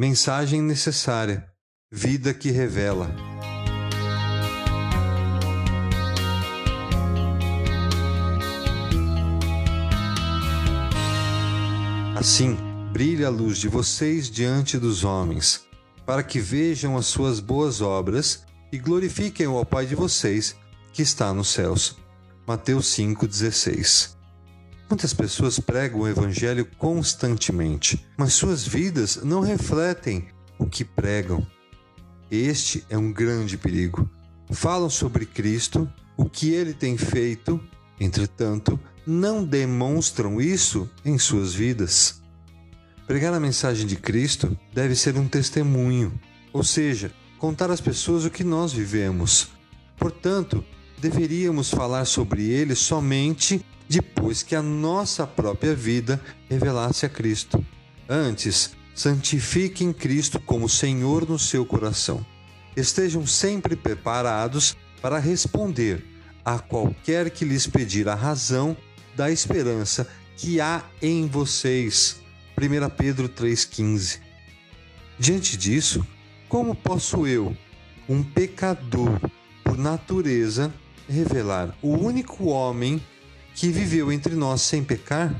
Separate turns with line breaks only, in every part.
Mensagem necessária. Vida que revela. Assim, brilhe a luz de vocês diante dos homens, para que vejam as suas boas obras e glorifiquem o Pai de vocês que está nos céus. Mateus 5,16 Muitas pessoas pregam o Evangelho constantemente, mas suas vidas não refletem o que pregam. Este é um grande perigo. Falam sobre Cristo, o que ele tem feito, entretanto, não demonstram isso em suas vidas. Pregar a mensagem de Cristo deve ser um testemunho, ou seja, contar às pessoas o que nós vivemos. Portanto, deveríamos falar sobre ele somente depois que a nossa própria vida revelasse a Cristo. Antes, santifiquem Cristo como Senhor no seu coração. Estejam sempre preparados para responder a qualquer que lhes pedir a razão da esperança que há em vocês. 1 Pedro 3,15. Diante disso, como posso eu, um pecador por natureza, revelar o único homem que viveu entre nós sem pecar,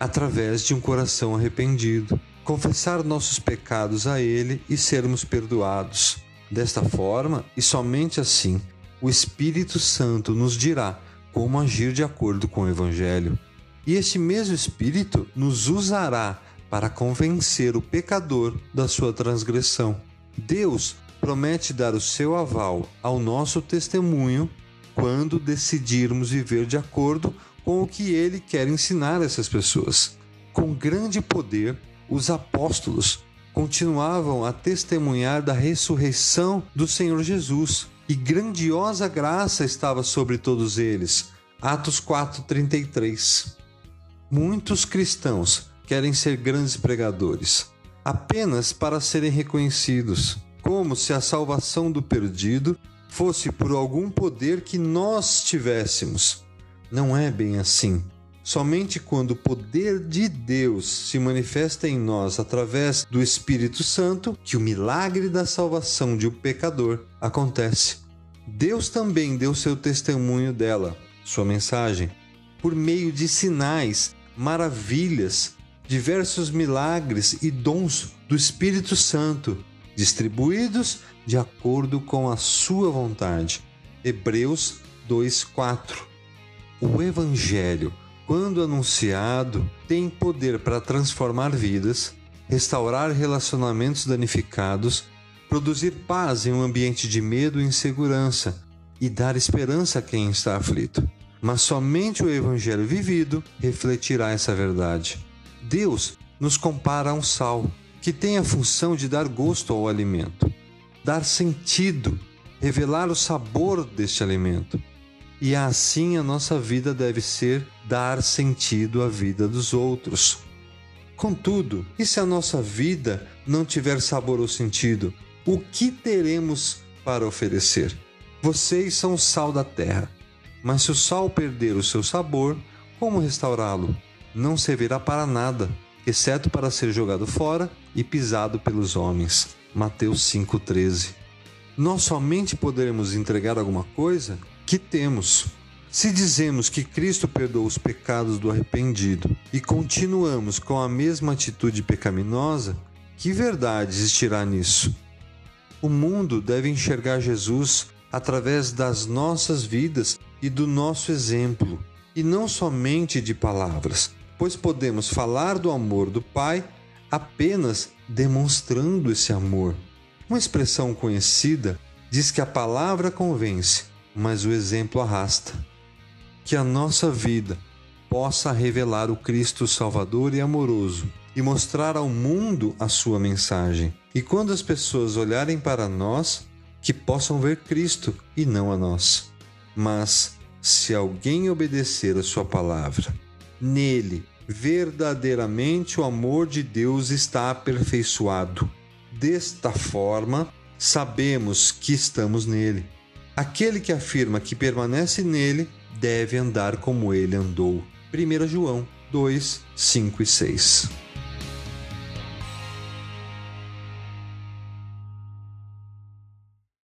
através de um coração arrependido, confessar nossos pecados a Ele e sermos perdoados. Desta forma, e somente assim, o Espírito Santo nos dirá como agir de acordo com o Evangelho. E este mesmo Espírito nos usará para convencer o pecador da sua transgressão. Deus promete dar o seu aval ao nosso testemunho quando decidirmos viver de acordo com o que ele quer ensinar essas pessoas. Com grande poder, os apóstolos continuavam a testemunhar da ressurreição do Senhor Jesus e grandiosa graça estava sobre todos eles. Atos 4:33. Muitos cristãos querem ser grandes pregadores, apenas para serem reconhecidos, como se a salvação do perdido fosse por algum poder que nós tivéssemos. Não é bem assim. Somente quando o poder de Deus se manifesta em nós através do Espírito Santo que o milagre da salvação de um pecador acontece. Deus também deu seu testemunho dela, sua mensagem, por meio de sinais, maravilhas, diversos milagres e dons do Espírito Santo distribuídos de acordo com a sua vontade. Hebreus 2:4. O evangelho, quando anunciado, tem poder para transformar vidas, restaurar relacionamentos danificados, produzir paz em um ambiente de medo e insegurança e dar esperança a quem está aflito. Mas somente o evangelho vivido refletirá essa verdade. Deus nos compara a um sal que tem a função de dar gosto ao alimento, dar sentido, revelar o sabor deste alimento. E assim a nossa vida deve ser dar sentido à vida dos outros. Contudo, e se a nossa vida não tiver sabor ou sentido, o que teremos para oferecer? Vocês são o sal da terra, mas se o sal perder o seu sabor, como restaurá-lo? Não servirá para nada exceto para ser jogado fora e pisado pelos homens. Mateus 5,13. Nós somente poderemos entregar alguma coisa que temos. Se dizemos que Cristo perdoou os pecados do arrependido e continuamos com a mesma atitude pecaminosa, que verdade existirá nisso? O mundo deve enxergar Jesus através das nossas vidas e do nosso exemplo, e não somente de palavras pois podemos falar do amor do Pai apenas demonstrando esse amor. Uma expressão conhecida diz que a palavra convence, mas o exemplo arrasta. Que a nossa vida possa revelar o Cristo Salvador e amoroso e mostrar ao mundo a sua mensagem. E quando as pessoas olharem para nós, que possam ver Cristo e não a nós. Mas se alguém obedecer a sua palavra Nele, verdadeiramente o amor de Deus está aperfeiçoado. Desta forma, sabemos que estamos nele. Aquele que afirma que permanece nele deve andar como ele andou. 1 João 2, 5 e 6.